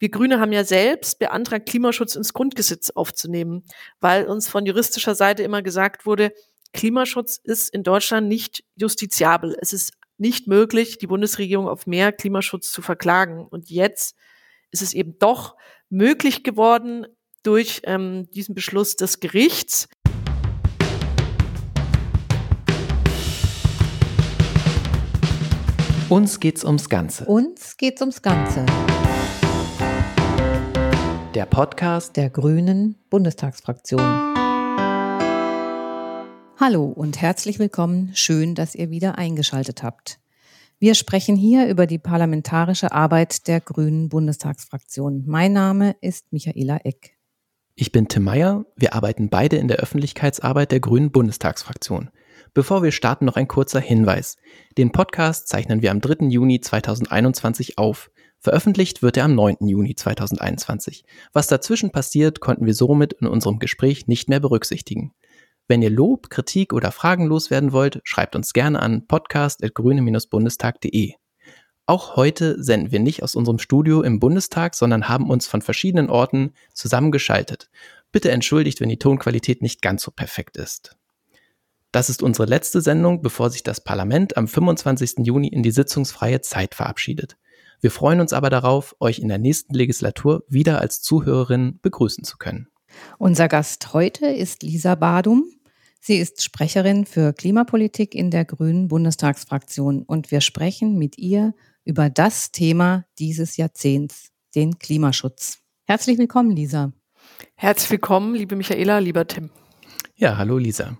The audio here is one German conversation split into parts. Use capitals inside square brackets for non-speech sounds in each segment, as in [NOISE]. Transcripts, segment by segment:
Wir Grüne haben ja selbst beantragt, Klimaschutz ins Grundgesetz aufzunehmen, weil uns von juristischer Seite immer gesagt wurde, Klimaschutz ist in Deutschland nicht justiziabel. Es ist nicht möglich, die Bundesregierung auf mehr Klimaschutz zu verklagen. Und jetzt ist es eben doch möglich geworden durch ähm, diesen Beschluss des Gerichts. Uns geht's ums Ganze. Uns geht's ums Ganze. Der Podcast der Grünen Bundestagsfraktion. Hallo und herzlich willkommen. Schön, dass ihr wieder eingeschaltet habt. Wir sprechen hier über die parlamentarische Arbeit der Grünen Bundestagsfraktion. Mein Name ist Michaela Eck. Ich bin Tim Meyer. Wir arbeiten beide in der Öffentlichkeitsarbeit der Grünen Bundestagsfraktion. Bevor wir starten, noch ein kurzer Hinweis. Den Podcast zeichnen wir am 3. Juni 2021 auf. Veröffentlicht wird er am 9. Juni 2021. Was dazwischen passiert, konnten wir somit in unserem Gespräch nicht mehr berücksichtigen. Wenn ihr Lob, Kritik oder Fragen loswerden wollt, schreibt uns gerne an podcast.grüne-bundestag.de. Auch heute senden wir nicht aus unserem Studio im Bundestag, sondern haben uns von verschiedenen Orten zusammengeschaltet. Bitte entschuldigt, wenn die Tonqualität nicht ganz so perfekt ist. Das ist unsere letzte Sendung, bevor sich das Parlament am 25. Juni in die sitzungsfreie Zeit verabschiedet. Wir freuen uns aber darauf, euch in der nächsten Legislatur wieder als Zuhörerin begrüßen zu können. Unser Gast heute ist Lisa Badum. Sie ist Sprecherin für Klimapolitik in der Grünen Bundestagsfraktion und wir sprechen mit ihr über das Thema dieses Jahrzehnts, den Klimaschutz. Herzlich willkommen, Lisa. Herzlich willkommen, liebe Michaela, lieber Tim. Ja, hallo Lisa.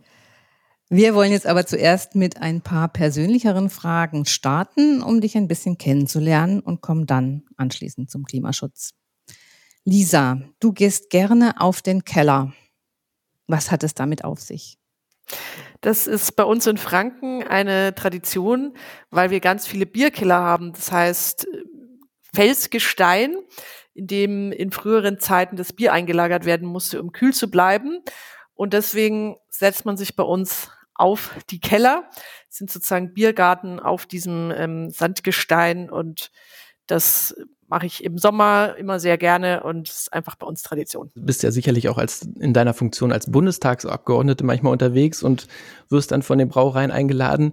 Wir wollen jetzt aber zuerst mit ein paar persönlicheren Fragen starten, um dich ein bisschen kennenzulernen und kommen dann anschließend zum Klimaschutz. Lisa, du gehst gerne auf den Keller. Was hat es damit auf sich? Das ist bei uns in Franken eine Tradition, weil wir ganz viele Bierkeller haben. Das heißt Felsgestein, in dem in früheren Zeiten das Bier eingelagert werden musste, um kühl zu bleiben. Und deswegen setzt man sich bei uns auf die Keller, sind sozusagen Biergarten auf diesem ähm, Sandgestein und das mache ich im Sommer immer sehr gerne und ist einfach bei uns Tradition. Du bist ja sicherlich auch als in deiner Funktion als Bundestagsabgeordnete manchmal unterwegs und wirst dann von den Brauereien eingeladen.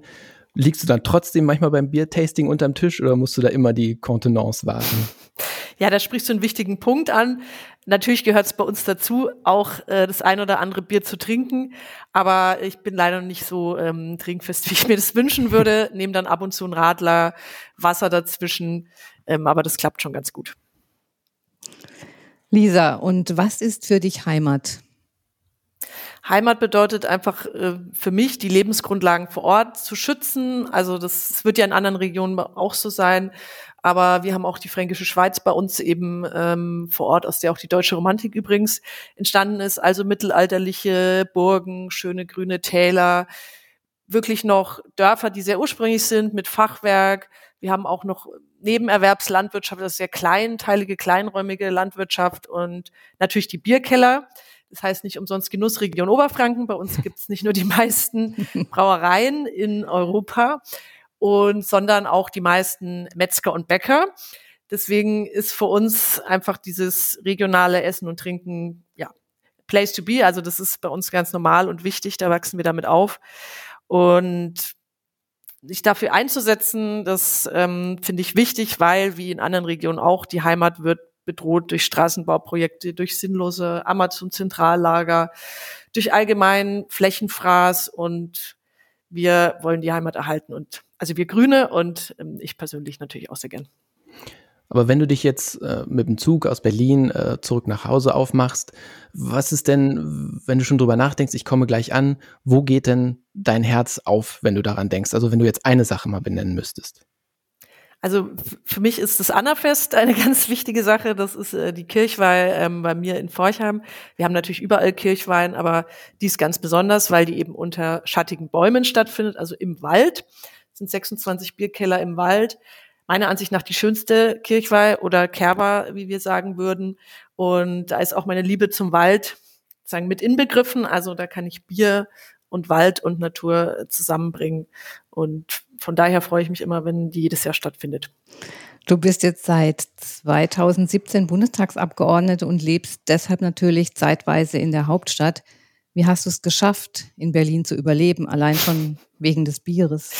Liegst du dann trotzdem manchmal beim Biertasting unterm Tisch oder musst du da immer die Kontenance wahren? Ja, da sprichst du einen wichtigen Punkt an. Natürlich gehört es bei uns dazu, auch äh, das ein oder andere Bier zu trinken. Aber ich bin leider nicht so ähm, trinkfest, [LAUGHS] wie ich mir das wünschen würde. Nehme dann ab und zu einen Radler, Wasser dazwischen. Ähm, aber das klappt schon ganz gut. Lisa, und was ist für dich Heimat? Heimat bedeutet einfach äh, für mich, die Lebensgrundlagen vor Ort zu schützen. Also das wird ja in anderen Regionen auch so sein. Aber wir haben auch die Fränkische Schweiz bei uns eben ähm, vor Ort, aus der auch die deutsche Romantik übrigens entstanden ist. Also mittelalterliche Burgen, schöne grüne Täler, wirklich noch Dörfer, die sehr ursprünglich sind mit Fachwerk. Wir haben auch noch Nebenerwerbslandwirtschaft, das ist sehr kleinteilige, kleinräumige Landwirtschaft und natürlich die Bierkeller. Das heißt nicht umsonst Genussregion Oberfranken. Bei uns gibt es nicht nur die [LAUGHS] meisten Brauereien in Europa, und sondern auch die meisten Metzger und Bäcker. Deswegen ist für uns einfach dieses regionale Essen und Trinken, ja, place to be. Also das ist bei uns ganz normal und wichtig. Da wachsen wir damit auf. Und sich dafür einzusetzen, das ähm, finde ich wichtig, weil wie in anderen Regionen auch die Heimat wird bedroht durch Straßenbauprojekte, durch sinnlose Amazon-Zentrallager, durch allgemeinen Flächenfraß und wir wollen die Heimat erhalten und also wir Grüne und ähm, ich persönlich natürlich auch sehr gern. Aber wenn du dich jetzt äh, mit dem Zug aus Berlin äh, zurück nach Hause aufmachst, was ist denn, wenn du schon drüber nachdenkst, ich komme gleich an, wo geht denn dein Herz auf, wenn du daran denkst? Also wenn du jetzt eine Sache mal benennen müsstest. Also für mich ist das Annafest eine [LAUGHS] ganz wichtige Sache. Das ist äh, die Kirchweih ähm, bei mir in Forchheim. Wir haben natürlich überall Kirchweihen, aber die ist ganz besonders, weil die eben unter schattigen Bäumen stattfindet, also im Wald. Sind 26 Bierkeller im Wald. Meiner Ansicht nach die schönste Kirchweih oder Kerber, wie wir sagen würden. Und da ist auch meine Liebe zum Wald sagen mit inbegriffen. Also da kann ich Bier und Wald und Natur zusammenbringen. Und von daher freue ich mich immer, wenn die jedes Jahr stattfindet. Du bist jetzt seit 2017 Bundestagsabgeordnete und lebst deshalb natürlich zeitweise in der Hauptstadt. Wie hast du es geschafft, in Berlin zu überleben, allein schon wegen des Bieres?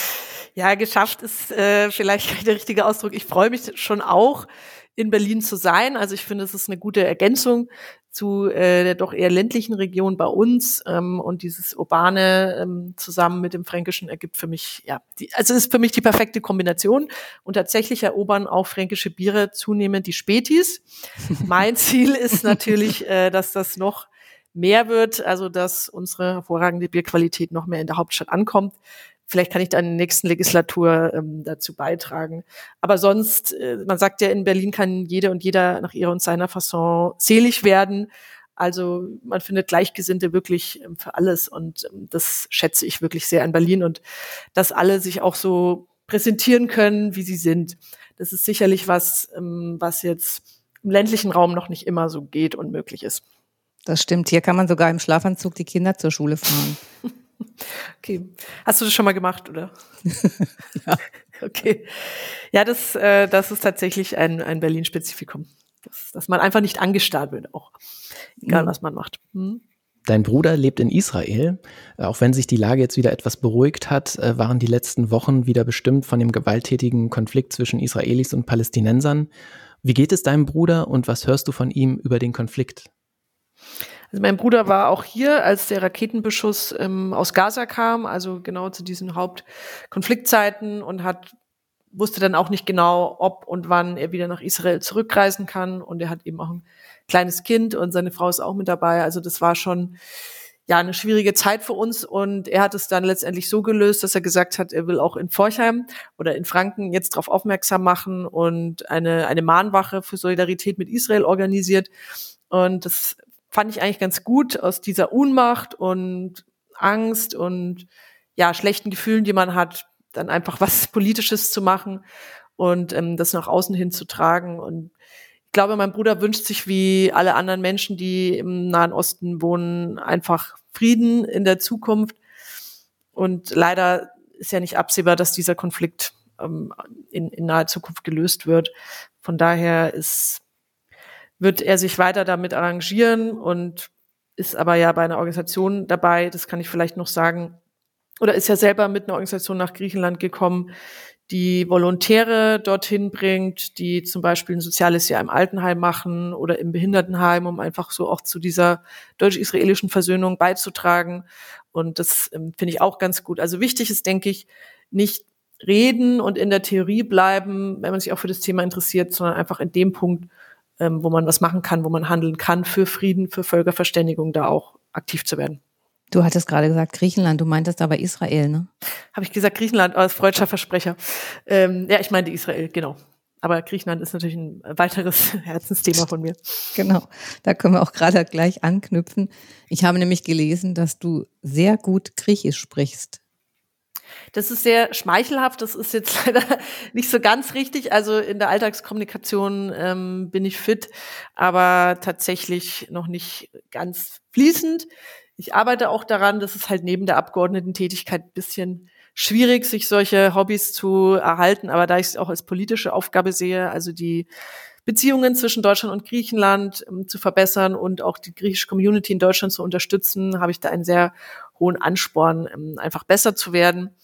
Ja, geschafft ist äh, vielleicht [LAUGHS] der richtige Ausdruck. Ich freue mich schon auch, in Berlin zu sein. Also ich finde, es ist eine gute Ergänzung zu äh, der doch eher ländlichen Region bei uns ähm, und dieses urbane ähm, zusammen mit dem Fränkischen ergibt für mich ja, die, also ist für mich die perfekte Kombination und tatsächlich erobern auch fränkische Biere zunehmend die Spätis. [LAUGHS] mein Ziel ist natürlich, äh, dass das noch mehr wird, also dass unsere hervorragende Bierqualität noch mehr in der Hauptstadt ankommt. Vielleicht kann ich da in der nächsten Legislatur ähm, dazu beitragen. Aber sonst, äh, man sagt ja, in Berlin kann jede und jeder nach ihrer und seiner Fasson selig werden. Also man findet Gleichgesinnte wirklich ähm, für alles und ähm, das schätze ich wirklich sehr an Berlin und dass alle sich auch so präsentieren können, wie sie sind. Das ist sicherlich was, ähm, was jetzt im ländlichen Raum noch nicht immer so geht und möglich ist. Das stimmt. Hier kann man sogar im Schlafanzug die Kinder zur Schule fahren. [LAUGHS] Okay. Hast du das schon mal gemacht, oder? [LAUGHS] ja. [LAUGHS] Okay. Ja, das, äh, das ist tatsächlich ein, ein Berlin-Spezifikum. Das, dass man einfach nicht angestarrt wird, auch. Egal, mhm. was man macht. Hm? Dein Bruder lebt in Israel. Auch wenn sich die Lage jetzt wieder etwas beruhigt hat, äh, waren die letzten Wochen wieder bestimmt von dem gewalttätigen Konflikt zwischen Israelis und Palästinensern. Wie geht es deinem Bruder und was hörst du von ihm über den Konflikt? Also mein Bruder war auch hier, als der Raketenbeschuss ähm, aus Gaza kam, also genau zu diesen Hauptkonfliktzeiten und hat wusste dann auch nicht genau, ob und wann er wieder nach Israel zurückreisen kann. Und er hat eben auch ein kleines Kind und seine Frau ist auch mit dabei. Also das war schon ja eine schwierige Zeit für uns. Und er hat es dann letztendlich so gelöst, dass er gesagt hat, er will auch in Forchheim oder in Franken jetzt darauf aufmerksam machen und eine, eine Mahnwache für Solidarität mit Israel organisiert. Und das fand ich eigentlich ganz gut aus dieser Unmacht und Angst und ja, schlechten Gefühlen, die man hat, dann einfach [LAUGHS] was Politisches zu machen und ähm, das nach außen hin zu tragen. Und ich glaube, mein Bruder wünscht sich wie alle anderen Menschen, die im Nahen Osten wohnen, einfach Frieden in der Zukunft. Und leider ist ja nicht absehbar, dass dieser Konflikt ähm, in, in naher Zukunft gelöst wird. Von daher ist wird er sich weiter damit arrangieren und ist aber ja bei einer Organisation dabei, das kann ich vielleicht noch sagen, oder ist ja selber mit einer Organisation nach Griechenland gekommen, die Volontäre dorthin bringt, die zum Beispiel ein soziales Jahr im Altenheim machen oder im Behindertenheim, um einfach so auch zu dieser deutsch-israelischen Versöhnung beizutragen. Und das ähm, finde ich auch ganz gut. Also wichtig ist, denke ich, nicht reden und in der Theorie bleiben, wenn man sich auch für das Thema interessiert, sondern einfach in dem Punkt ähm, wo man was machen kann, wo man handeln kann für Frieden, für Völkerverständigung, da auch aktiv zu werden. Du hattest gerade gesagt Griechenland, du meintest aber Israel, ne? Habe ich gesagt Griechenland als freudscher Versprecher. Ähm, ja, ich meinte Israel, genau. Aber Griechenland ist natürlich ein weiteres [LAUGHS] Herzensthema von mir. Genau, da können wir auch gerade gleich anknüpfen. Ich habe nämlich gelesen, dass du sehr gut Griechisch sprichst. Das ist sehr schmeichelhaft. Das ist jetzt [LAUGHS] leider nicht so ganz richtig. Also in der Alltagskommunikation ähm, bin ich fit, aber tatsächlich noch nicht ganz fließend. Ich arbeite auch daran, das ist halt neben der Abgeordnetentätigkeit ein bisschen schwierig, sich solche Hobbys zu erhalten. Aber da ich es auch als politische Aufgabe sehe, also die Beziehungen zwischen Deutschland und Griechenland ähm, zu verbessern und auch die griechische Community in Deutschland zu unterstützen, habe ich da einen sehr hohen Ansporn, ähm, einfach besser zu werden.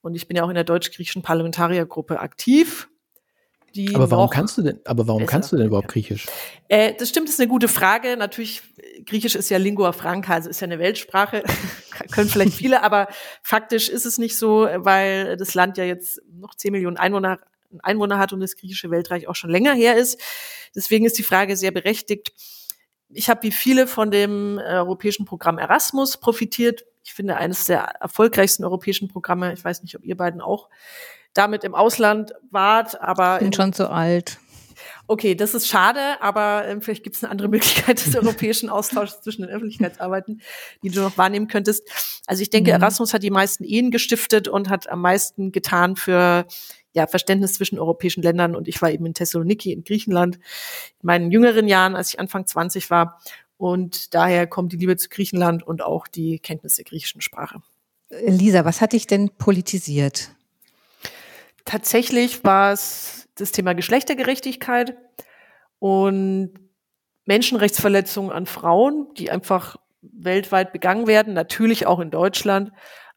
Und ich bin ja auch in der deutsch-griechischen Parlamentariergruppe aktiv. aber warum kannst du denn, aber warum kannst du denn überhaupt Griechisch? Äh, das stimmt, das ist eine gute Frage. Natürlich, Griechisch ist ja Lingua franca, also ist ja eine Weltsprache, [LAUGHS] können vielleicht viele, aber faktisch ist es nicht so, weil das Land ja jetzt noch 10 Millionen Einwohner, Einwohner hat und das griechische Weltreich auch schon länger her ist. Deswegen ist die Frage sehr berechtigt. Ich habe wie viele von dem äh, europäischen Programm Erasmus profitiert, ich finde, eines der erfolgreichsten europäischen Programme. Ich weiß nicht, ob ihr beiden auch damit im Ausland wart, aber. Ich bin schon zu alt. Okay, das ist schade, aber ähm, vielleicht gibt es eine andere Möglichkeit des [LAUGHS] europäischen Austauschs zwischen den Öffentlichkeitsarbeiten, die du noch wahrnehmen könntest. Also ich denke, mhm. Erasmus hat die meisten Ehen gestiftet und hat am meisten getan für ja, Verständnis zwischen europäischen Ländern. Und ich war eben in Thessaloniki in Griechenland in meinen jüngeren Jahren, als ich Anfang 20 war. Und daher kommt die Liebe zu Griechenland und auch die Kenntnis der griechischen Sprache. Lisa, was hat dich denn politisiert? Tatsächlich war es das Thema Geschlechtergerechtigkeit und Menschenrechtsverletzungen an Frauen, die einfach weltweit begangen werden, natürlich auch in Deutschland,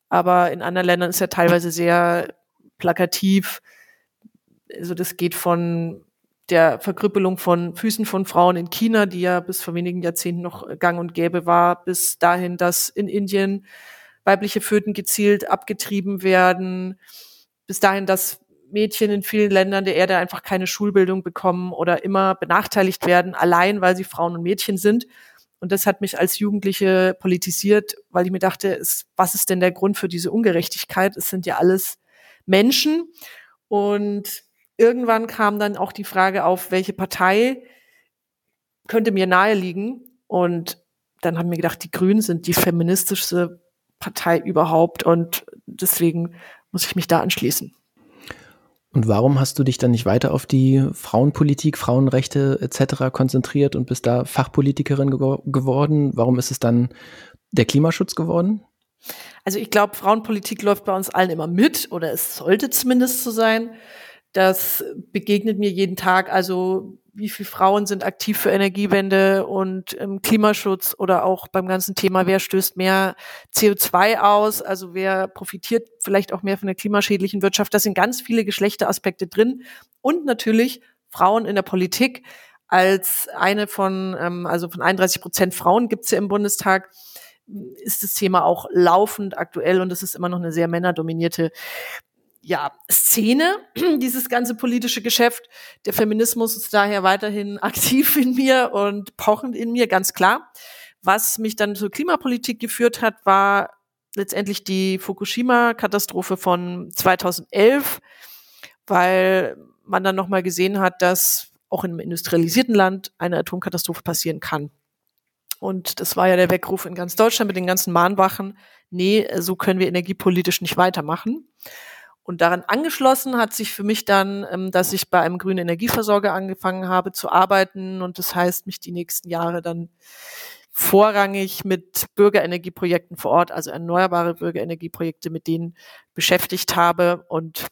aber in anderen Ländern ist ja teilweise sehr plakativ. Also das geht von der Verkrüppelung von Füßen von Frauen in China, die ja bis vor wenigen Jahrzehnten noch gang und gäbe war, bis dahin, dass in Indien weibliche Föten gezielt abgetrieben werden, bis dahin, dass Mädchen in vielen Ländern der Erde einfach keine Schulbildung bekommen oder immer benachteiligt werden, allein weil sie Frauen und Mädchen sind. Und das hat mich als Jugendliche politisiert, weil ich mir dachte, was ist denn der Grund für diese Ungerechtigkeit? Es sind ja alles Menschen. Und irgendwann kam dann auch die Frage auf, welche Partei könnte mir nahe liegen. Und dann haben wir gedacht, die Grünen sind die feministischste Partei überhaupt. Und deswegen muss ich mich da anschließen. Und warum hast du dich dann nicht weiter auf die Frauenpolitik, Frauenrechte etc. konzentriert und bist da Fachpolitikerin ge geworden? Warum ist es dann der Klimaschutz geworden? Also ich glaube, Frauenpolitik läuft bei uns allen immer mit oder es sollte zumindest so sein. Das begegnet mir jeden Tag. Also wie viele Frauen sind aktiv für Energiewende und ähm, Klimaschutz oder auch beim ganzen Thema, wer stößt mehr CO2 aus, also wer profitiert vielleicht auch mehr von der klimaschädlichen Wirtschaft. Das sind ganz viele Geschlechteraspekte drin und natürlich Frauen in der Politik als eine von, ähm, also von 31 Prozent Frauen gibt's ja im Bundestag ist das Thema auch laufend aktuell und es ist immer noch eine sehr männerdominierte ja, Szene, [CLEARS THROAT] dieses ganze politische Geschäft. Der Feminismus ist daher weiterhin [LAUGHS] aktiv in mir und pochend in mir, ganz klar. Was mich dann zur Klimapolitik geführt hat, war letztendlich die Fukushima-Katastrophe von 2011, weil man dann nochmal gesehen hat, dass auch in einem industrialisierten Land eine Atomkatastrophe passieren kann. Und das war ja der Weckruf in ganz Deutschland mit den ganzen Mahnwachen. Nee, so können wir energiepolitisch nicht weitermachen. Und daran angeschlossen hat sich für mich dann, ähm, dass ich bei einem grünen Energieversorger angefangen habe zu arbeiten und das heißt, mich die nächsten Jahre dann vorrangig mit Bürgerenergieprojekten vor Ort, also erneuerbare Bürgerenergieprojekte, mit denen beschäftigt habe. Und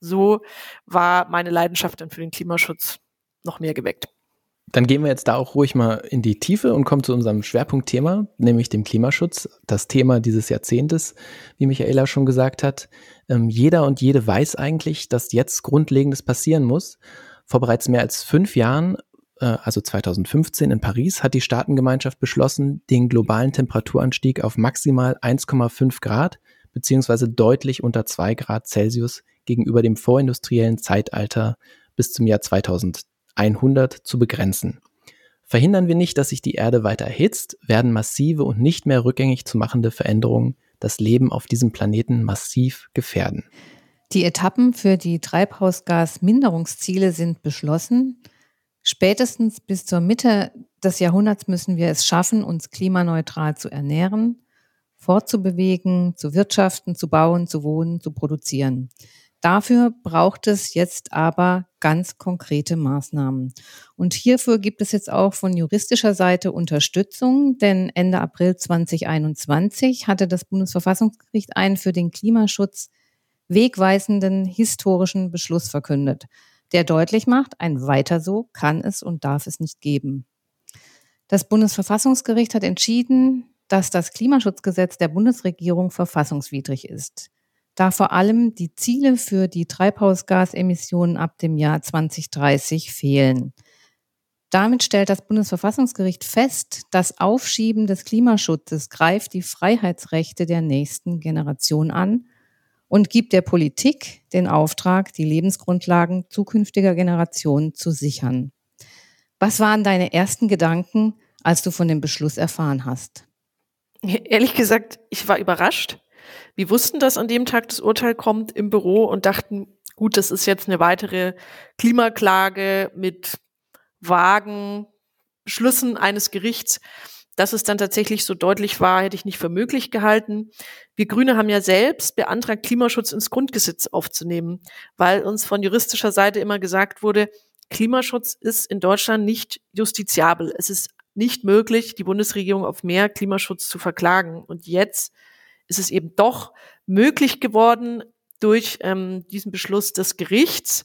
so war meine Leidenschaft dann für den Klimaschutz noch mehr geweckt. Dann gehen wir jetzt da auch ruhig mal in die Tiefe und kommen zu unserem Schwerpunktthema, nämlich dem Klimaschutz. Das Thema dieses Jahrzehntes, wie Michaela schon gesagt hat. Ähm, jeder und jede weiß eigentlich, dass jetzt Grundlegendes passieren muss. Vor bereits mehr als fünf Jahren, äh, also 2015 in Paris, hat die Staatengemeinschaft beschlossen, den globalen Temperaturanstieg auf maximal 1,5 Grad beziehungsweise deutlich unter 2 Grad Celsius gegenüber dem vorindustriellen Zeitalter bis zum Jahr 2030 100 zu begrenzen. Verhindern wir nicht, dass sich die Erde weiter erhitzt, werden massive und nicht mehr rückgängig zu machende Veränderungen das Leben auf diesem Planeten massiv gefährden. Die Etappen für die Treibhausgasminderungsziele sind beschlossen. Spätestens bis zur Mitte des Jahrhunderts müssen wir es schaffen, uns klimaneutral zu ernähren, fortzubewegen, zu wirtschaften, zu bauen, zu wohnen, zu produzieren. Dafür braucht es jetzt aber ganz konkrete Maßnahmen. Und hierfür gibt es jetzt auch von juristischer Seite Unterstützung, denn Ende April 2021 hatte das Bundesverfassungsgericht einen für den Klimaschutz wegweisenden historischen Beschluss verkündet, der deutlich macht, ein weiter so kann es und darf es nicht geben. Das Bundesverfassungsgericht hat entschieden, dass das Klimaschutzgesetz der Bundesregierung verfassungswidrig ist da vor allem die Ziele für die Treibhausgasemissionen ab dem Jahr 2030 fehlen. Damit stellt das Bundesverfassungsgericht fest, das Aufschieben des Klimaschutzes greift die Freiheitsrechte der nächsten Generation an und gibt der Politik den Auftrag, die Lebensgrundlagen zukünftiger Generationen zu sichern. Was waren deine ersten Gedanken, als du von dem Beschluss erfahren hast? Ehrlich gesagt, ich war überrascht. Wir wussten, dass an dem Tag das Urteil kommt im Büro und dachten, gut, das ist jetzt eine weitere Klimaklage mit vagen Beschlüssen eines Gerichts. Dass es dann tatsächlich so deutlich war, hätte ich nicht für möglich gehalten. Wir Grüne haben ja selbst beantragt, Klimaschutz ins Grundgesetz aufzunehmen, weil uns von juristischer Seite immer gesagt wurde, Klimaschutz ist in Deutschland nicht justiziabel. Es ist nicht möglich, die Bundesregierung auf mehr Klimaschutz zu verklagen. Und jetzt ist es eben doch möglich geworden durch ähm, diesen Beschluss des Gerichts.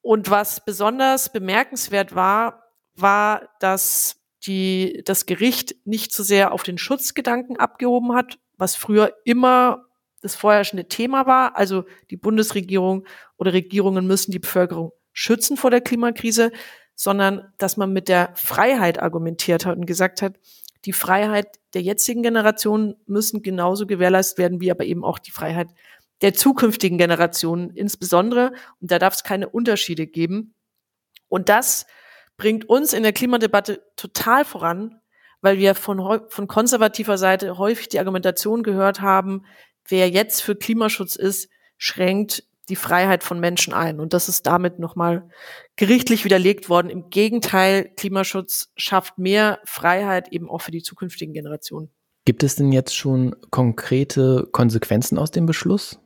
Und was besonders bemerkenswert war, war, dass die, das Gericht nicht so sehr auf den Schutzgedanken abgehoben hat, was früher immer das vorherrschende Thema war. Also die Bundesregierung oder Regierungen müssen die Bevölkerung schützen vor der Klimakrise, sondern dass man mit der Freiheit argumentiert hat und gesagt hat, die Freiheit der jetzigen Generation müssen genauso gewährleistet werden, wie aber eben auch die Freiheit der zukünftigen Generationen insbesondere. Und da darf es keine Unterschiede geben. Und das bringt uns in der Klimadebatte total voran, weil wir von, von konservativer Seite häufig die Argumentation gehört haben, wer jetzt für Klimaschutz ist, schränkt die Freiheit von Menschen ein. Und das ist damit nochmal gerichtlich widerlegt worden. Im Gegenteil, Klimaschutz schafft mehr Freiheit eben auch für die zukünftigen Generationen. Gibt es denn jetzt schon konkrete Konsequenzen aus dem Beschluss?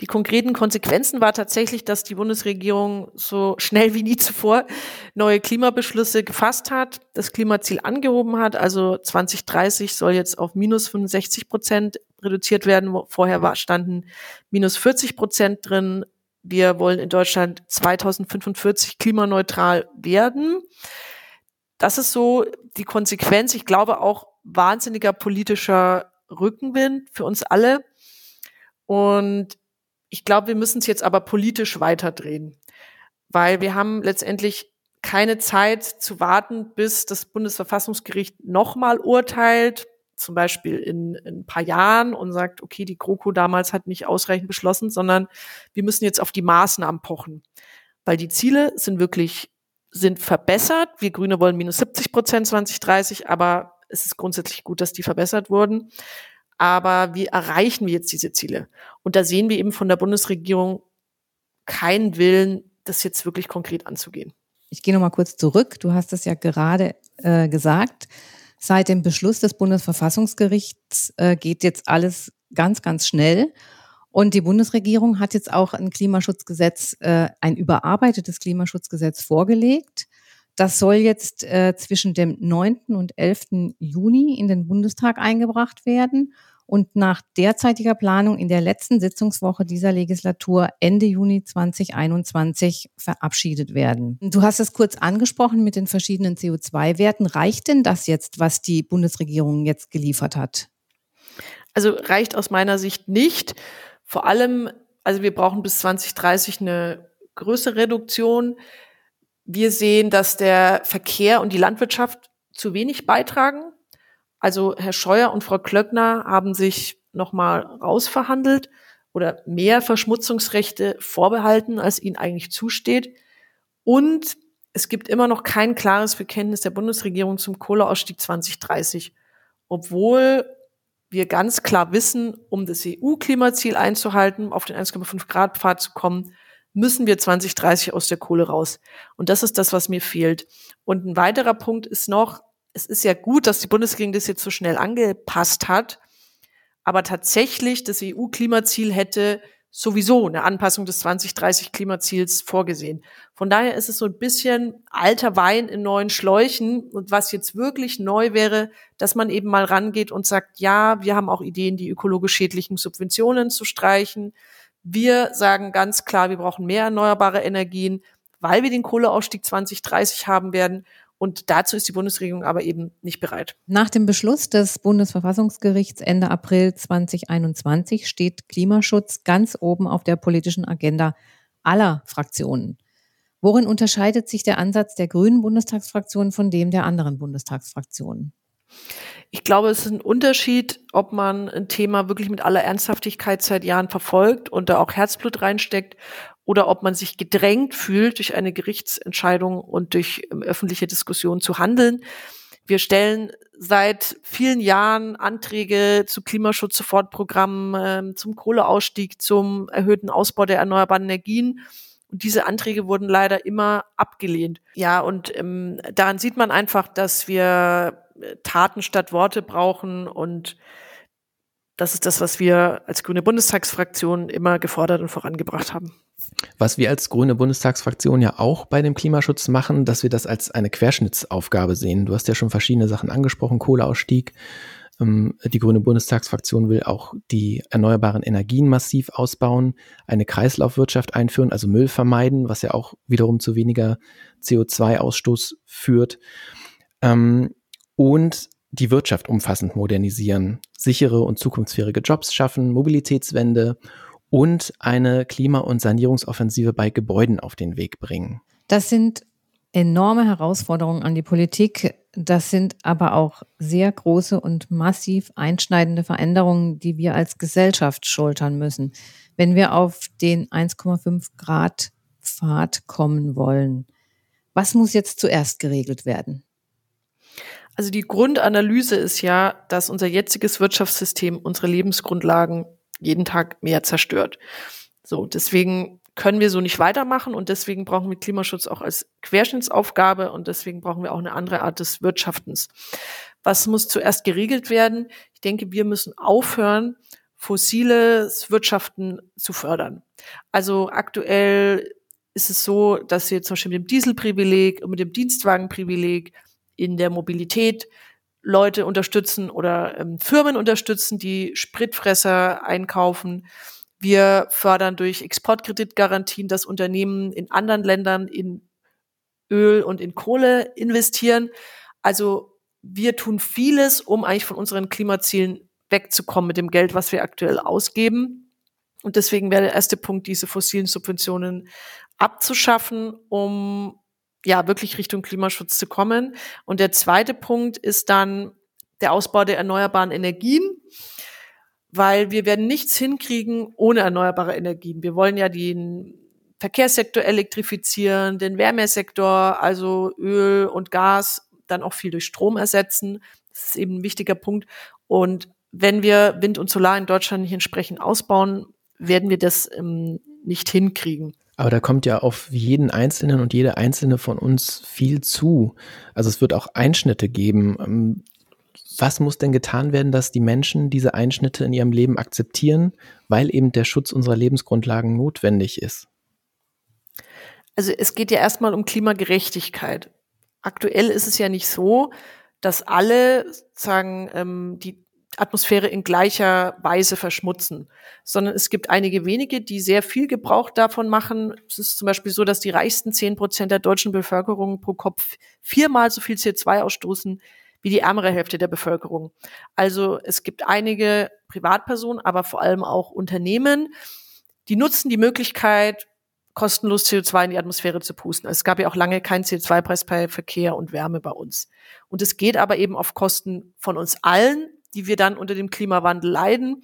Die konkreten Konsequenzen war tatsächlich, dass die Bundesregierung so schnell wie nie zuvor neue Klimabeschlüsse gefasst hat, das Klimaziel angehoben hat. Also 2030 soll jetzt auf minus 65 Prozent reduziert werden. Vorher war, standen minus 40 Prozent drin. Wir wollen in Deutschland 2045 klimaneutral werden. Das ist so die Konsequenz. Ich glaube auch wahnsinniger politischer Rückenwind für uns alle. Und ich glaube, wir müssen es jetzt aber politisch weiterdrehen, weil wir haben letztendlich keine Zeit zu warten, bis das Bundesverfassungsgericht nochmal urteilt, zum Beispiel in, in, ein paar Jahren und sagt, okay, die GroKo damals hat nicht ausreichend beschlossen, sondern wir müssen jetzt auf die Maßnahmen pochen. Weil die Ziele sind wirklich, sind verbessert. Wir Grüne wollen minus 70 Prozent 2030, aber es ist grundsätzlich gut, dass die verbessert wurden. Aber wie erreichen wir jetzt diese Ziele? Und da sehen wir eben von der Bundesregierung keinen Willen, das jetzt wirklich konkret anzugehen. Ich gehe noch mal kurz zurück. Du hast es ja gerade äh, gesagt. Seit dem Beschluss des Bundesverfassungsgerichts äh, geht jetzt alles ganz, ganz schnell. Und die Bundesregierung hat jetzt auch ein Klimaschutzgesetz, äh, ein überarbeitetes Klimaschutzgesetz vorgelegt. Das soll jetzt äh, zwischen dem 9. und 11. Juni in den Bundestag eingebracht werden und nach derzeitiger Planung in der letzten Sitzungswoche dieser Legislatur Ende Juni 2021 verabschiedet werden. Du hast es kurz angesprochen mit den verschiedenen CO2-Werten. Reicht denn das jetzt, was die Bundesregierung jetzt geliefert hat? Also reicht aus meiner Sicht nicht. Vor allem, also wir brauchen bis 2030 eine größere Reduktion. Wir sehen, dass der Verkehr und die Landwirtschaft zu wenig beitragen. Also Herr Scheuer und Frau Klöckner haben sich nochmal rausverhandelt oder mehr Verschmutzungsrechte vorbehalten, als ihnen eigentlich zusteht. Und es gibt immer noch kein klares Bekenntnis der Bundesregierung zum Kohleausstieg 2030, obwohl wir ganz klar wissen, um das EU-Klimaziel einzuhalten, auf den 1,5 Grad Pfad zu kommen, müssen wir 2030 aus der Kohle raus. Und das ist das, was mir fehlt. Und ein weiterer Punkt ist noch, es ist ja gut, dass die Bundesregierung das jetzt so schnell angepasst hat, aber tatsächlich das EU-Klimaziel hätte sowieso eine Anpassung des 2030 Klimaziels vorgesehen. Von daher ist es so ein bisschen alter Wein in neuen Schläuchen. Und was jetzt wirklich neu wäre, dass man eben mal rangeht und sagt, ja, wir haben auch Ideen, die ökologisch schädlichen Subventionen zu streichen. Wir sagen ganz klar, wir brauchen mehr erneuerbare Energien, weil wir den Kohleausstieg 2030 haben werden. Und dazu ist die Bundesregierung aber eben nicht bereit. Nach dem Beschluss des Bundesverfassungsgerichts Ende April 2021 steht Klimaschutz ganz oben auf der politischen Agenda aller Fraktionen. Worin unterscheidet sich der Ansatz der Grünen Bundestagsfraktion von dem der anderen Bundestagsfraktionen? Ich glaube, es ist ein Unterschied, ob man ein Thema wirklich mit aller Ernsthaftigkeit seit Jahren verfolgt und da auch Herzblut reinsteckt oder ob man sich gedrängt fühlt, durch eine Gerichtsentscheidung und durch ähm, öffentliche Diskussion zu handeln. Wir stellen seit vielen Jahren Anträge zu Klimaschutz-Sofortprogrammen, äh, zum Kohleausstieg, zum erhöhten Ausbau der erneuerbaren Energien. Und diese Anträge wurden leider immer abgelehnt. Ja, und ähm, daran sieht man einfach, dass wir äh, Taten statt Worte brauchen und das ist das, was wir als Grüne Bundestagsfraktion immer gefordert und vorangebracht haben. Was wir als Grüne Bundestagsfraktion ja auch bei dem Klimaschutz machen, dass wir das als eine Querschnittsaufgabe sehen. Du hast ja schon verschiedene Sachen angesprochen, Kohleausstieg, Ähm, die Grüne Bundestagsfraktion will auch die erneuerbaren Energien massiv ausbauen, eine Kreislaufwirtschaft einführen, also Müll vermeiden, was ja auch wiederum zu weniger CO2-Ausstoß führt. Ähm, und die Wirtschaft umfassend modernisieren, sichere und zukunftsfähige Jobs schaffen, Mobilitätswende und eine Klima- und Sanierungsoffensive bei Gebäuden auf den Weg bringen. Das sind enorme Herausforderungen an die Politik. Das sind aber auch sehr große und massiv einschneidende Veränderungen, die wir als Gesellschaft schultern müssen, wenn wir auf den 1,5 Grad Pfad kommen wollen. Was muss jetzt zuerst geregelt werden? Also die Grundanalyse ist ja, dass unser jetziges Wirtschaftssystem unsere Lebensgrundlagen jeden Tag mehr zerstört. So, deswegen können wir so nicht weitermachen und deswegen brauchen wir Klimaschutz auch als Querschnittsaufgabe und deswegen brauchen wir auch eine andere Art des Wirtschaftens. Was muss zuerst geregelt werden? Ich denke, wir müssen aufhören, fossiles Wirtschaften zu fördern. Also aktuell ist es so, dass wir zum Beispiel mit dem Dieselprivileg und mit dem Dienstwagenprivileg in der Mobilität Leute unterstützen oder ähm, Firmen unterstützen, die Spritfresser einkaufen. Wir fördern durch Exportkreditgarantien, dass Unternehmen in anderen Ländern in Öl und in Kohle investieren. Also wir tun vieles, um eigentlich von unseren Klimazielen wegzukommen mit dem Geld, was wir aktuell ausgeben. Und deswegen wäre der erste Punkt, diese fossilen Subventionen abzuschaffen, um ja wirklich Richtung Klimaschutz zu kommen. Und der zweite Punkt ist dann der Ausbau der erneuerbaren Energien, weil wir werden nichts hinkriegen ohne erneuerbare Energien. Wir wollen ja den Verkehrssektor elektrifizieren, den Wärmesektor, also Öl und Gas, dann auch viel durch Strom ersetzen. Das ist eben ein wichtiger Punkt. Und wenn wir Wind und Solar in Deutschland nicht entsprechend ausbauen, werden wir das ähm, nicht hinkriegen. Aber da kommt ja auf jeden Einzelnen und jede Einzelne von uns viel zu. Also es wird auch Einschnitte geben. Ähm, was muss denn getan werden, dass die Menschen diese Einschnitte in ihrem Leben akzeptieren, weil eben der Schutz unserer Lebensgrundlagen notwendig ist? Also es geht ja erstmal um Klimagerechtigkeit. Aktuell ist es ja nicht so, dass alle sagen, ähm, die Atmosphäre in gleicher Weise verschmutzen, sondern es gibt einige wenige, die sehr viel Gebrauch davon machen. Es ist zum Beispiel so, dass die reichsten zehn Prozent der deutschen Bevölkerung pro Kopf viermal so viel CO2 ausstoßen wie die ärmere Hälfte der Bevölkerung. Also es gibt einige Privatpersonen, aber vor allem auch Unternehmen, die nutzen die Möglichkeit, kostenlos CO2 in die Atmosphäre zu pusten. Es gab ja auch lange keinen CO2-Preis bei Verkehr und Wärme bei uns. Und es geht aber eben auf Kosten von uns allen, die wir dann unter dem Klimawandel leiden.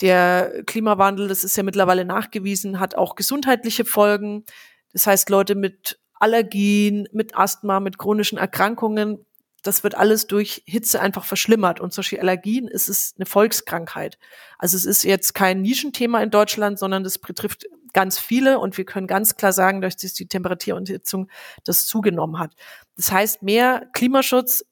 Der Klimawandel, das ist ja mittlerweile nachgewiesen, hat auch gesundheitliche Folgen. Das heißt, Leute mit Allergien, mit Asthma, mit chronischen Erkrankungen, das wird alles durch Hitze einfach verschlimmert. Und solche Allergien ist es eine Volkskrankheit. Also es ist jetzt kein Nischenthema in Deutschland, sondern das betrifft ganz viele. Und wir können ganz klar sagen, dass die Temperatur und Hitzung das zugenommen hat. Das heißt, mehr Klimaschutz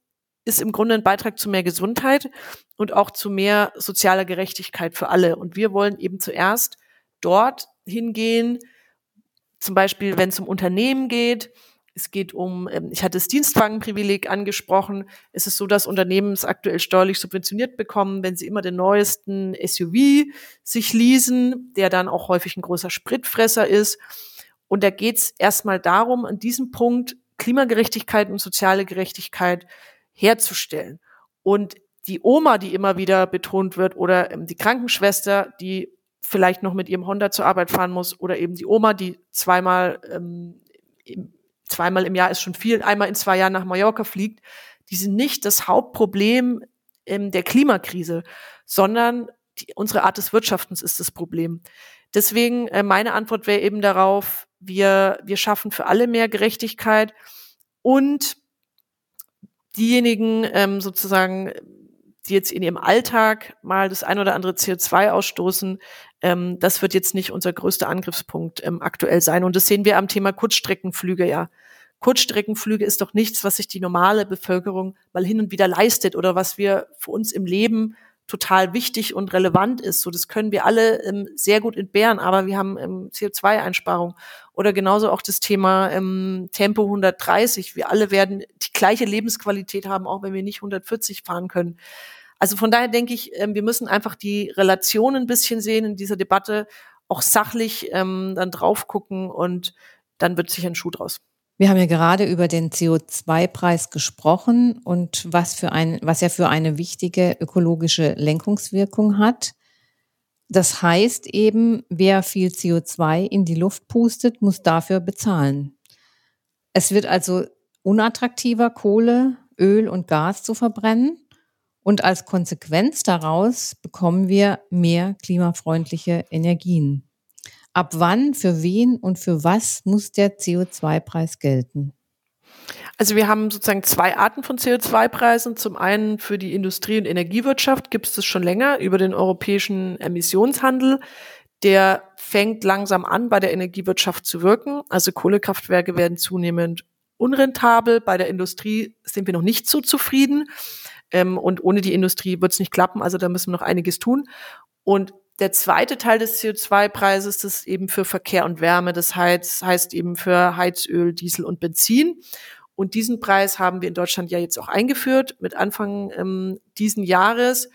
ist im Grunde ein Beitrag zu mehr Gesundheit und auch zu mehr sozialer Gerechtigkeit für alle. Und wir wollen eben zuerst dort hingehen, zum Beispiel, wenn es um Unternehmen geht, es geht um, ähm, ich hatte das Dienstwagenprivileg angesprochen. Es ist so, dass Unternehmen es aktuell steuerlich subventioniert bekommen, wenn sie immer den neuesten SUV sich leasen, der dann auch häufig ein großer Spritfresser ist. Und da geht es erstmal darum, an diesem Punkt Klimagerechtigkeit und soziale Gerechtigkeit herzustellen. Und die Oma, die immer wieder betont wird, oder ähm, die Krankenschwester, die vielleicht noch mit ihrem Honda zur Arbeit fahren muss, oder eben die Oma, die zweimal, ähm, im, zweimal im Jahr ist schon viel, einmal in zwei Jahren nach Mallorca fliegt, die sind nicht das Hauptproblem ähm, der Klimakrise, sondern die, unsere Art des Wirtschaftens ist das Problem. Deswegen äh, meine Antwort wäre eben darauf, wir, wir schaffen für alle mehr Gerechtigkeit und diejenigen ähm, sozusagen, die jetzt in ihrem Alltag mal das ein oder andere CO2 ausstoßen, ähm, das wird jetzt nicht unser größter Angriffspunkt ähm, aktuell sein. Und das sehen wir am Thema Kurzstreckenflüge ja. Kurzstreckenflüge ist doch nichts, was sich die normale Bevölkerung mal hin und wieder leistet oder was wir für uns im Leben total wichtig und relevant ist. So, das können wir alle ähm, sehr gut entbehren, aber wir haben ähm, CO2-Einsparung oder genauso auch das Thema ähm, Tempo 130. Wir alle werden die gleiche Lebensqualität haben, auch wenn wir nicht 140 fahren können. Also von daher denke ich, ähm, wir müssen einfach die Relation ein bisschen sehen in dieser Debatte, auch sachlich ähm, dann drauf gucken und dann wird sich ein Schuh draus. Wir haben ja gerade über den CO2-Preis gesprochen und was für ein, was er für eine wichtige ökologische Lenkungswirkung hat. Das heißt eben, wer viel CO2 in die Luft pustet, muss dafür bezahlen. Es wird also unattraktiver, Kohle, Öl und Gas zu verbrennen. Und als Konsequenz daraus bekommen wir mehr klimafreundliche Energien. Ab wann, für wen und für was muss der CO2-Preis gelten? Also wir haben sozusagen zwei Arten von CO2-Preisen. Zum einen für die Industrie- und Energiewirtschaft gibt es das schon länger über den europäischen Emissionshandel. Der fängt langsam an, bei der Energiewirtschaft zu wirken. Also Kohlekraftwerke werden zunehmend unrentabel. Bei der Industrie sind wir noch nicht so zufrieden. Ähm, und ohne die Industrie wird es nicht klappen. Also da müssen wir noch einiges tun. Und der zweite Teil des CO2-Preises ist eben für Verkehr und Wärme. Das heißt, heißt eben für Heizöl, Diesel und Benzin. Und diesen Preis haben wir in Deutschland ja jetzt auch eingeführt mit Anfang ähm, diesen Jahres.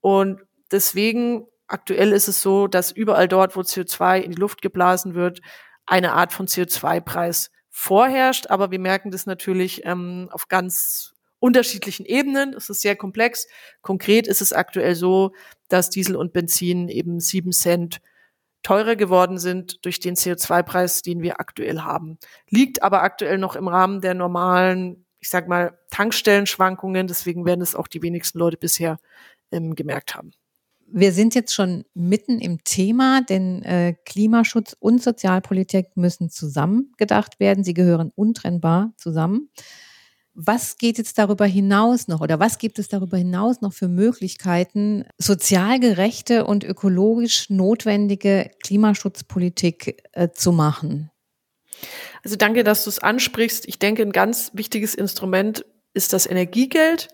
Und deswegen aktuell ist es so, dass überall dort, wo CO2 in die Luft geblasen wird, eine Art von CO2-Preis vorherrscht. Aber wir merken das natürlich ähm, auf ganz unterschiedlichen Ebenen. Es ist sehr komplex. Konkret ist es aktuell so, dass Diesel und Benzin eben sieben Cent teurer geworden sind durch den CO2-Preis, den wir aktuell haben. Liegt aber aktuell noch im Rahmen der normalen, ich sag mal, Tankstellenschwankungen. Deswegen werden es auch die wenigsten Leute bisher ähm, gemerkt haben. Wir sind jetzt schon mitten im Thema, denn äh, Klimaschutz und Sozialpolitik müssen zusammen gedacht werden. Sie gehören untrennbar zusammen. Was geht jetzt darüber hinaus noch oder was gibt es darüber hinaus noch für Möglichkeiten, sozial gerechte und ökologisch notwendige Klimaschutzpolitik äh, zu machen? Also danke, dass du es ansprichst. Ich denke, ein ganz wichtiges Instrument ist das Energiegeld,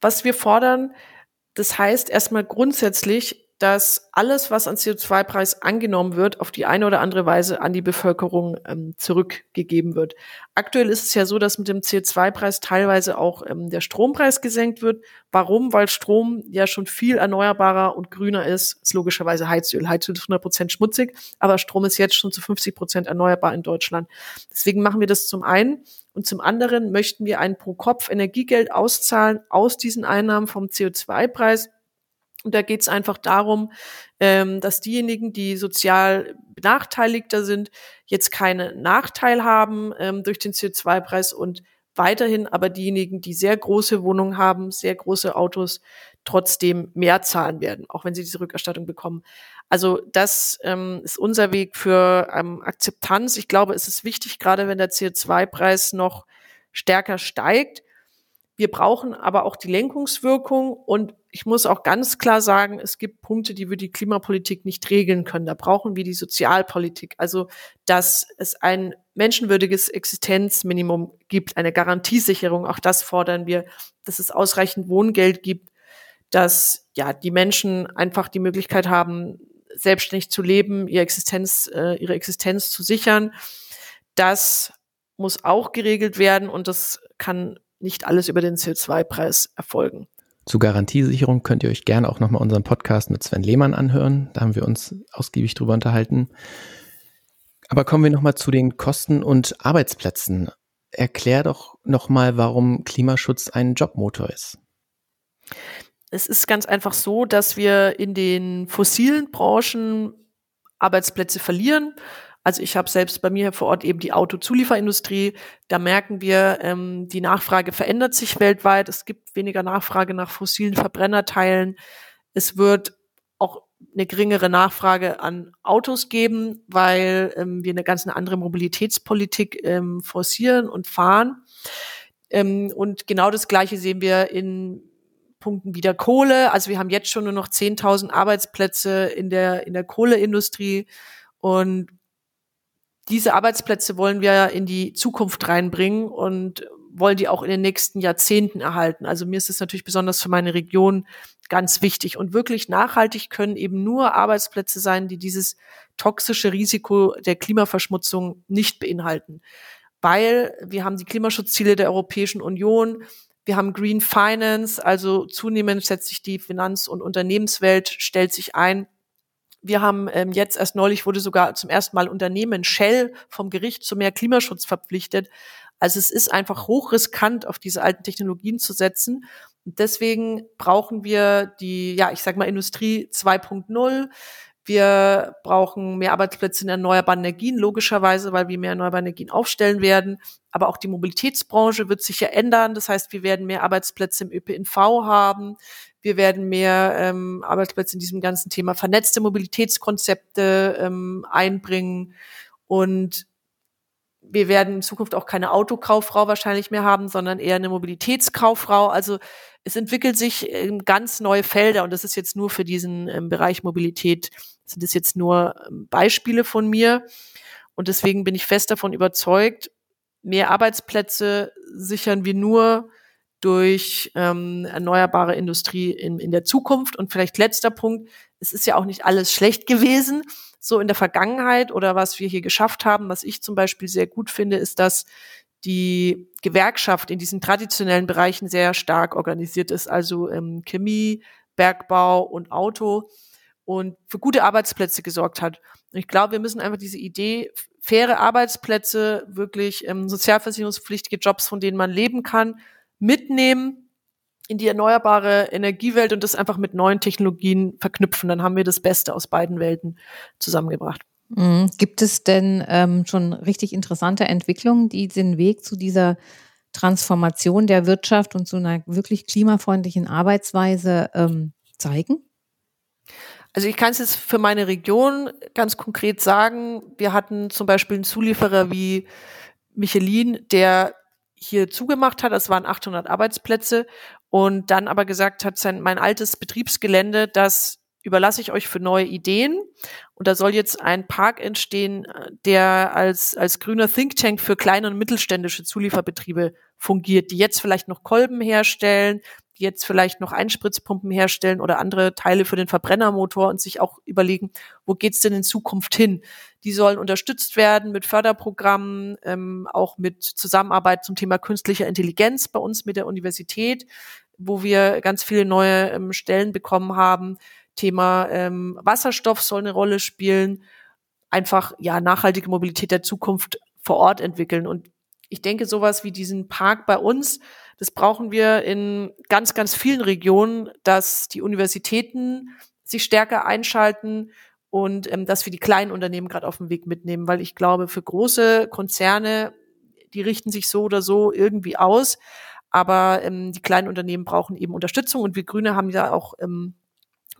was wir fordern. Das heißt erstmal grundsätzlich, dass alles, was an CO2-Preis angenommen wird, auf die eine oder andere Weise an die Bevölkerung ähm, zurückgegeben wird. Aktuell ist es ja so, dass mit dem CO2-Preis teilweise auch ähm, der Strompreis gesenkt wird. Warum? Weil Strom ja schon viel erneuerbarer und grüner ist, ist logischerweise Heizöl. Heizöl ist 100 Prozent schmutzig, aber Strom ist jetzt schon zu 50 Prozent erneuerbar in Deutschland. Deswegen machen wir das zum einen. Und zum anderen möchten wir ein Pro-Kopf-Energiegeld auszahlen aus diesen Einnahmen vom CO2-Preis und da geht es einfach darum, ähm, dass diejenigen, die sozial benachteiligter sind, jetzt keinen Nachteil haben ähm, durch den CO2-Preis und weiterhin aber diejenigen, die sehr große Wohnungen haben, sehr große Autos, trotzdem mehr zahlen werden, auch wenn sie diese Rückerstattung bekommen. Also das ähm, ist unser Weg für ähm, Akzeptanz. Ich glaube, es ist wichtig, gerade wenn der CO2-Preis noch stärker steigt, wir brauchen aber auch die Lenkungswirkung und ich muss auch ganz klar sagen, es gibt Punkte, die wir die Klimapolitik nicht regeln können. Da brauchen wir die Sozialpolitik. Also, dass es ein menschenwürdiges Existenzminimum gibt, eine Garantiesicherung. Auch das fordern wir, dass es ausreichend Wohngeld gibt, dass ja die Menschen einfach die Möglichkeit haben, selbstständig zu leben, ihre Existenz, äh, ihre Existenz zu sichern. Das muss auch geregelt werden und das kann nicht alles über den CO2-Preis erfolgen. Zur Garantiesicherung könnt ihr euch gerne auch nochmal unseren Podcast mit Sven Lehmann anhören. Da haben wir uns ausgiebig drüber unterhalten. Aber kommen wir nochmal zu den Kosten und Arbeitsplätzen. Erklär doch nochmal, warum Klimaschutz ein Jobmotor ist. Es ist ganz einfach so, dass wir in den fossilen Branchen Arbeitsplätze verlieren. Also ich habe selbst bei mir vor Ort eben die Autozulieferindustrie. Da merken wir, ähm, die Nachfrage verändert sich weltweit. Es gibt weniger Nachfrage nach fossilen Verbrennerteilen. Es wird auch eine geringere Nachfrage an Autos geben, weil ähm, wir eine ganz andere Mobilitätspolitik ähm, forcieren und fahren. Ähm, und genau das Gleiche sehen wir in Punkten wie der Kohle. Also wir haben jetzt schon nur noch 10.000 Arbeitsplätze in der, in der Kohleindustrie. Und diese Arbeitsplätze wollen wir in die Zukunft reinbringen und wollen die auch in den nächsten Jahrzehnten erhalten. Also mir ist es natürlich besonders für meine Region ganz wichtig. Und wirklich nachhaltig können eben nur Arbeitsplätze sein, die dieses toxische Risiko der Klimaverschmutzung nicht beinhalten. Weil wir haben die Klimaschutzziele der Europäischen Union, Wir haben Green Finance, also zunehmend setzt sich die Finanz- und Unternehmenswelt, stellt sich ein. Wir haben ähm, jetzt erst neulich wurde sogar zum ersten Mal Unternehmen Shell vom Gericht zu mehr Klimaschutz verpflichtet. Also es ist einfach hochriskant, auf diese alten Technologien zu setzen. Und deswegen brauchen wir die, ja, ich sag mal Industrie 2.0. Wir brauchen mehr Arbeitsplätze in erneuerbaren Energien, logischerweise, weil wir mehr erneuerbare Energien aufstellen werden. Aber auch die Mobilitätsbranche wird sich ja ändern. Das heißt, wir werden mehr Arbeitsplätze im ÖPNV haben. Wir werden mehr ähm, Arbeitsplätze in diesem ganzen Thema vernetzte Mobilitätskonzepte ähm, einbringen. Und wir werden in Zukunft auch keine Autokauffrau wahrscheinlich mehr haben, sondern eher eine Mobilitätskauffrau. Also es entwickelt sich ähm, ganz neue Felder und das ist jetzt nur für diesen ähm, Bereich Mobilität, sind das jetzt nur ähm, Beispiele von mir. Und deswegen bin ich fest davon überzeugt, mehr Arbeitsplätze sichern wir nur durch ähm, erneuerbare Industrie in, in der Zukunft. Und vielleicht letzter Punkt, es ist ja auch nicht alles schlecht gewesen so in der Vergangenheit oder was wir hier geschafft haben, was ich zum Beispiel sehr gut finde, ist, dass die Gewerkschaft in diesen traditionellen Bereichen sehr stark organisiert ist, also ähm, Chemie, Bergbau und Auto und für gute Arbeitsplätze gesorgt hat. Und ich glaube, wir müssen einfach diese Idee, faire Arbeitsplätze, wirklich ähm, sozialversicherungspflichtige Jobs, von denen man leben kann, mitnehmen in die erneuerbare Energiewelt und das einfach mit neuen Technologien verknüpfen. Dann haben wir das Beste aus beiden Welten zusammengebracht. Mhm. Gibt es denn ähm, schon richtig interessante Entwicklungen, die den Weg zu dieser Transformation der Wirtschaft und zu einer wirklich klimafreundlichen Arbeitsweise ähm, zeigen? Also ich kann es jetzt für meine Region ganz konkret sagen. Wir hatten zum Beispiel einen Zulieferer wie Michelin, der hier zugemacht hat. Das waren 800 Arbeitsplätze und dann aber gesagt hat, sein, mein altes Betriebsgelände, das überlasse ich euch für neue Ideen. Und da soll jetzt ein Park entstehen, der als, als grüner Think Tank für kleine und mittelständische Zulieferbetriebe fungiert, die jetzt vielleicht noch Kolben herstellen, die jetzt vielleicht noch Einspritzpumpen herstellen oder andere Teile für den Verbrennermotor und sich auch überlegen, wo geht's denn in Zukunft hin? Die sollen unterstützt werden mit Förderprogrammen, ähm, auch mit Zusammenarbeit zum Thema künstlicher Intelligenz bei uns mit der Universität, wo wir ganz viele neue ähm, Stellen bekommen haben. Thema ähm, Wasserstoff soll eine Rolle spielen. Einfach ja nachhaltige Mobilität der Zukunft vor Ort entwickeln. Und ich denke, sowas wie diesen Park bei uns, das brauchen wir in ganz, ganz vielen Regionen, dass die Universitäten sich stärker einschalten und ähm, dass wir die kleinen Unternehmen gerade auf dem Weg mitnehmen, weil ich glaube, für große Konzerne, die richten sich so oder so irgendwie aus, aber ähm, die kleinen Unternehmen brauchen eben Unterstützung und wir Grüne haben ja auch ähm,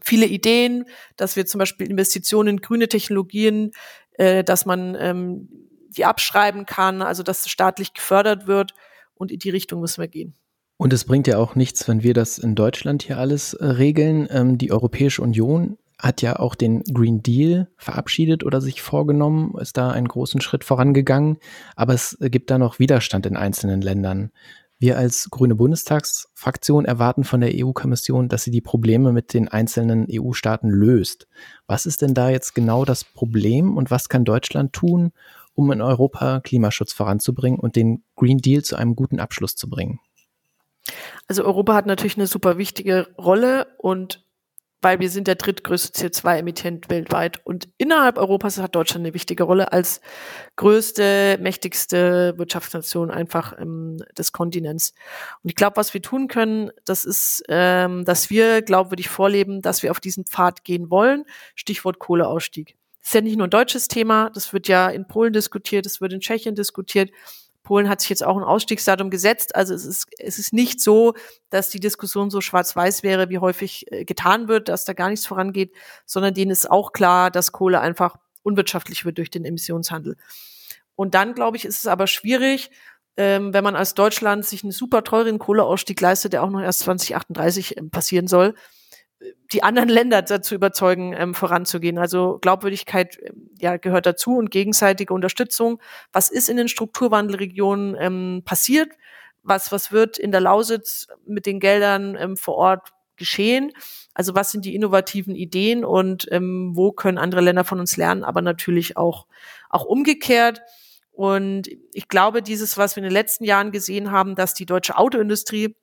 viele Ideen, dass wir zum Beispiel Investitionen in grüne Technologien, äh, dass man ähm, die abschreiben kann, also dass staatlich gefördert wird und in die Richtung müssen wir gehen. Und es bringt ja auch nichts, wenn wir das in Deutschland hier alles äh, regeln. Ähm, die Europäische Union hat ja auch den Green Deal verabschiedet oder sich vorgenommen, ist da einen großen Schritt vorangegangen, aber es gibt da noch Widerstand in einzelnen Ländern. Wir als Grüne Bundestagsfraktion erwarten von der EU-Kommission, dass sie die Probleme mit den einzelnen EU-Staaten löst. Was ist denn da jetzt genau das Problem und was kann Deutschland tun, um in Europa Klimaschutz voranzubringen und den Green Deal zu einem guten Abschluss zu bringen? Also Europa hat natürlich eine super wichtige Rolle und weil wir sind der drittgrößte CO2-Emittent weltweit. Und innerhalb Europas hat Deutschland eine wichtige Rolle als größte, mächtigste Wirtschaftsnation einfach ähm, des Kontinents. Und ich glaube, was wir tun können, das ist, ähm, dass wir glaubwürdig vorleben, dass wir auf diesen Pfad gehen wollen. Stichwort Kohleausstieg. Das ist ja nicht nur ein deutsches Thema, das wird ja in Polen diskutiert, das wird in Tschechien diskutiert. Polen hat sich jetzt auch ein Ausstiegsdatum gesetzt. Also es ist, es ist nicht so, dass die Diskussion so schwarz-weiß wäre, wie häufig äh, getan wird, dass da gar nichts vorangeht, sondern denen ist auch klar, dass Kohle einfach unwirtschaftlich wird durch den Emissionshandel. Und dann, glaube ich, ist es aber schwierig, ähm, wenn man als Deutschland sich einen super teuren Kohleausstieg leistet, der auch noch erst 2038 ähm, passieren soll, die anderen Länder dazu überzeugen, ähm, voranzugehen. Also Glaubwürdigkeit ähm, ja, gehört dazu und gegenseitige Unterstützung. Was ist in den Strukturwandelregionen ähm, passiert? Was, was wird in der Lausitz mit den Geldern ähm, vor Ort geschehen? Also was sind die innovativen Ideen und ähm, wo können andere Länder von uns lernen, aber natürlich auch, auch umgekehrt. Und ich glaube, dieses, was wir in den letzten Jahren gesehen haben, dass die deutsche Autoindustrie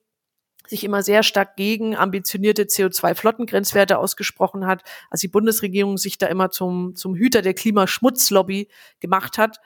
sich immer sehr stark gegen ambitionierte CO2-Flottengrenzwerte ausgesprochen hat, als die Bundesregierung sich da immer zum, zum Hüter der Klimaschmutzlobby gemacht hat.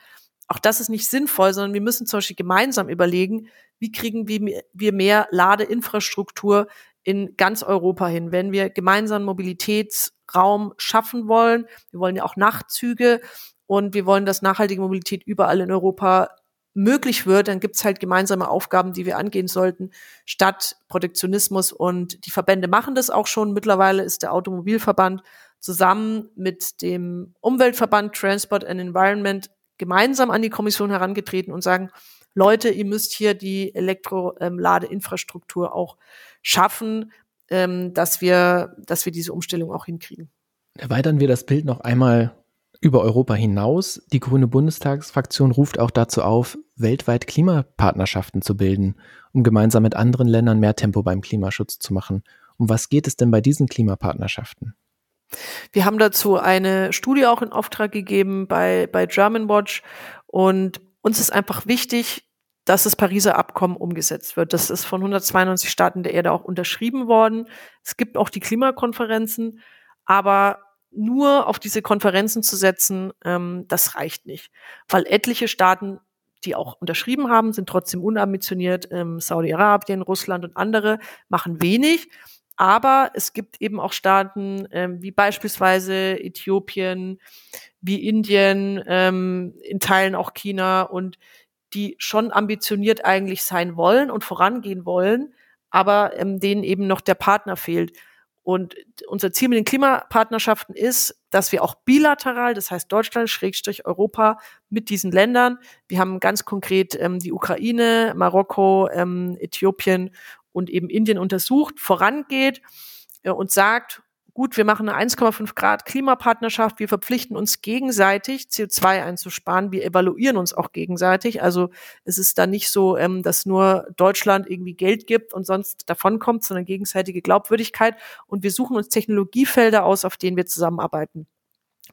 Auch das ist nicht sinnvoll, sondern wir müssen zum Beispiel gemeinsam überlegen, wie kriegen wir mehr Ladeinfrastruktur in ganz Europa hin. Wenn wir gemeinsam Mobilitätsraum schaffen wollen, wir wollen ja auch Nachtzüge und wir wollen, dass nachhaltige Mobilität überall in Europa möglich wird, dann gibt's halt gemeinsame Aufgaben, die wir angehen sollten, statt Protektionismus. Und die Verbände machen das auch schon. Mittlerweile ist der Automobilverband zusammen mit dem Umweltverband Transport and Environment gemeinsam an die Kommission herangetreten und sagen, Leute, ihr müsst hier die Elektroladeinfrastruktur auch schaffen, ähm, dass wir, dass wir diese Umstellung auch hinkriegen. Erweitern wir das Bild noch einmal über Europa hinaus. Die Grüne Bundestagsfraktion ruft auch dazu auf, weltweit Klimapartnerschaften zu bilden, um gemeinsam mit anderen Ländern mehr Tempo beim Klimaschutz zu machen. Um was geht es denn bei diesen Klimapartnerschaften? Wir haben dazu eine Studie auch in Auftrag gegeben bei, bei German Watch und uns ist einfach wichtig, dass das Pariser Abkommen umgesetzt wird. Das ist von 192 Staaten der Erde auch unterschrieben worden. Es gibt auch die Klimakonferenzen, aber nur auf diese Konferenzen zu setzen, ähm, das reicht nicht. Weil etliche Staaten, die auch unterschrieben haben, sind trotzdem unambitioniert. Ähm, Saudi-Arabien, Russland und andere machen wenig. Aber es gibt eben auch Staaten ähm, wie beispielsweise Äthiopien, wie Indien, ähm, in Teilen auch China und die schon ambitioniert eigentlich sein wollen und vorangehen wollen, aber ähm, denen eben noch der Partner fehlt. Und unser Ziel mit den Klimapartnerschaften ist, dass wir auch bilateral, das heißt Deutschland, Schrägstrich Europa, mit diesen Ländern, wir haben ganz konkret ähm, die Ukraine, Marokko, ähm, Äthiopien und eben Indien untersucht, vorangeht äh, und sagt, gut, wir machen eine 1,5 Grad Klimapartnerschaft, wir verpflichten uns gegenseitig, CO2 einzusparen, wir evaluieren uns auch gegenseitig. Also es ist da nicht so, ähm, dass nur Deutschland irgendwie Geld gibt und sonst davonkommt, sondern gegenseitige Glaubwürdigkeit. Und wir suchen uns Technologiefelder aus, auf denen wir zusammenarbeiten.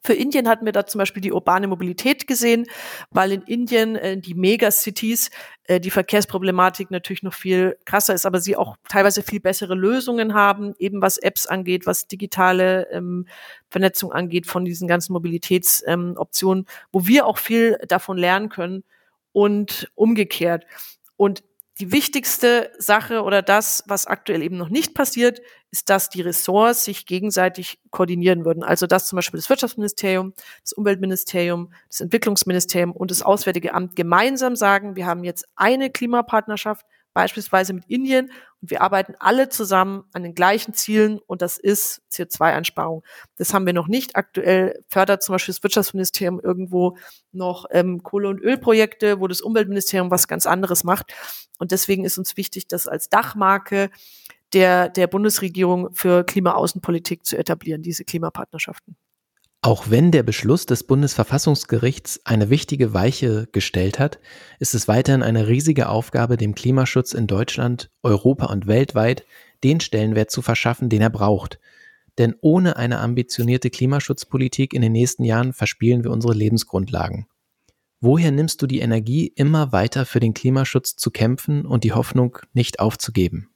Für Indien hatten wir da zum Beispiel die urbane Mobilität gesehen, weil in Indien äh, die Megacities äh, die Verkehrsproblematik natürlich noch viel krasser ist, aber sie auch teilweise viel bessere Lösungen haben, eben was Apps angeht, was digitale ähm, Vernetzung angeht von diesen ganzen Mobilitätsoptionen, ähm, wo wir auch viel davon lernen können und umgekehrt. Und die wichtigste Sache oder das, was aktuell eben noch nicht passiert, ist, dass die Ressorts sich gegenseitig koordinieren würden. Also dass zum Beispiel das Wirtschaftsministerium, das Umweltministerium, das Entwicklungsministerium und das Auswärtige Amt gemeinsam sagen, wir haben jetzt eine Klimapartnerschaft, beispielsweise mit Indien. Und wir arbeiten alle zusammen an den gleichen Zielen und das ist CO2-Einsparung. Das haben wir noch nicht. Aktuell fördert zum Beispiel das Wirtschaftsministerium irgendwo noch ähm, Kohle- und Ölprojekte, wo das Umweltministerium was ganz anderes macht. Und deswegen ist uns wichtig, das als Dachmarke der, der Bundesregierung für Klimaaußenpolitik zu etablieren, diese Klimapartnerschaften. Auch wenn der Beschluss des Bundesverfassungsgerichts eine wichtige Weiche gestellt hat, ist es weiterhin eine riesige Aufgabe, dem Klimaschutz in Deutschland, Europa und weltweit den Stellenwert zu verschaffen, den er braucht. Denn ohne eine ambitionierte Klimaschutzpolitik in den nächsten Jahren verspielen wir unsere Lebensgrundlagen. Woher nimmst du die Energie, immer weiter für den Klimaschutz zu kämpfen und die Hoffnung nicht aufzugeben?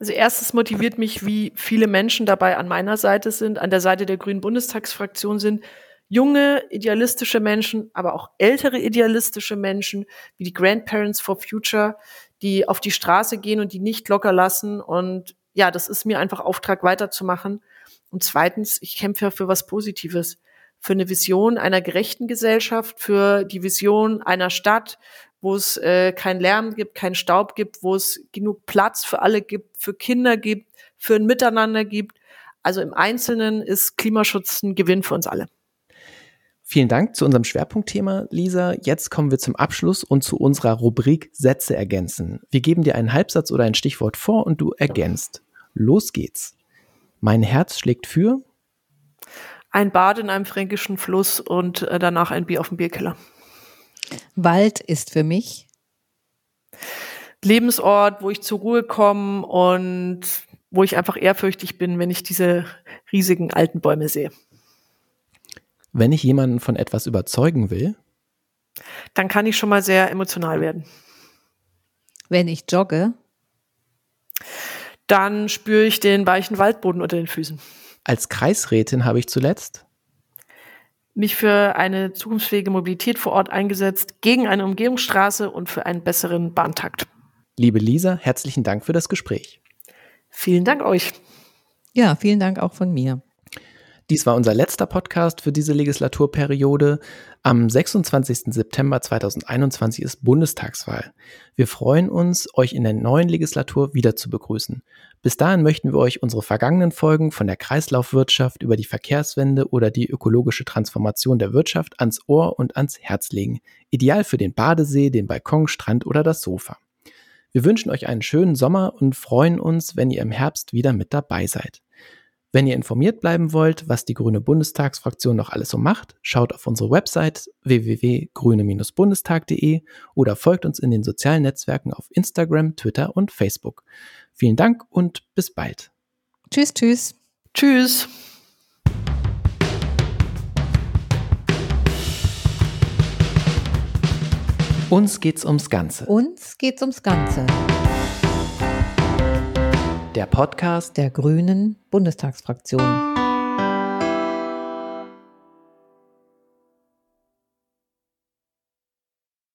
Also erstes motiviert mich, wie viele Menschen dabei an meiner Seite sind, an der Seite der Grünen Bundestagsfraktion sind. Junge, idealistische Menschen, aber auch ältere idealistische Menschen, wie die Grandparents for Future, die auf die Straße gehen und die nicht locker lassen. Und ja, das ist mir einfach Auftrag weiterzumachen. Und zweitens, ich kämpfe für was Positives, für eine Vision einer gerechten Gesellschaft, für die Vision einer Stadt, wo es äh, keinen Lärm gibt, keinen Staub gibt, wo es genug Platz für alle gibt, für Kinder gibt, für ein Miteinander gibt. Also im Einzelnen ist Klimaschutz ein Gewinn für uns alle. Vielen Dank zu unserem Schwerpunktthema, Lisa. Jetzt kommen wir zum Abschluss und zu unserer Rubrik Sätze ergänzen. Wir geben dir einen Halbsatz oder ein Stichwort vor und du ergänzt. Los geht's. Mein Herz schlägt für ein Bad in einem fränkischen Fluss und äh, danach ein Bier auf dem Bierkeller. Wald ist für mich Lebensort, wo ich zur Ruhe komme und wo ich einfach ehrfürchtig bin, wenn ich diese riesigen alten Bäume sehe. Wenn ich jemanden von etwas überzeugen will, dann kann ich schon mal sehr emotional werden. Wenn ich jogge, Dann spüre ich den weichen Waldboden unter den Füßen. Als Kreisrätin habe ich zuletzt mich für eine zukunftsfähige Mobilität vor Ort eingesetzt, gegen eine Umgehungsstraße und für einen besseren Bahntakt. Liebe Lisa, herzlichen Dank für das Gespräch. Vielen Dank euch. Ja, vielen Dank auch von mir. Dies war unser letzter Podcast für diese Legislaturperiode. Am 26. September 2021 ist Bundestagswahl. Wir freuen uns, euch in der neuen Legislatur wieder zu begrüßen. Bis dahin möchten wir euch unsere vergangenen Folgen von der Kreislaufwirtschaft über die Verkehrswende oder die ökologische Transformation der Wirtschaft ans Ohr und ans Herz legen. Ideal für den Badesee, den Balkon, Strand oder das Sofa. Wir wünschen euch einen schönen Sommer und freuen uns, wenn ihr im Herbst wieder mit dabei seid. Wenn ihr informiert bleiben wollt, was die Grüne Bundestagsfraktion noch alles so macht, schaut auf unsere Website www.grüne-bundestag.de oder folgt uns in den sozialen Netzwerken auf Instagram, Twitter und Facebook. Vielen Dank und bis bald. Tschüss, tschüss. Tschüss. Uns geht's ums Ganze. Uns geht's ums Ganze der Podcast der Grünen Bundestagsfraktion.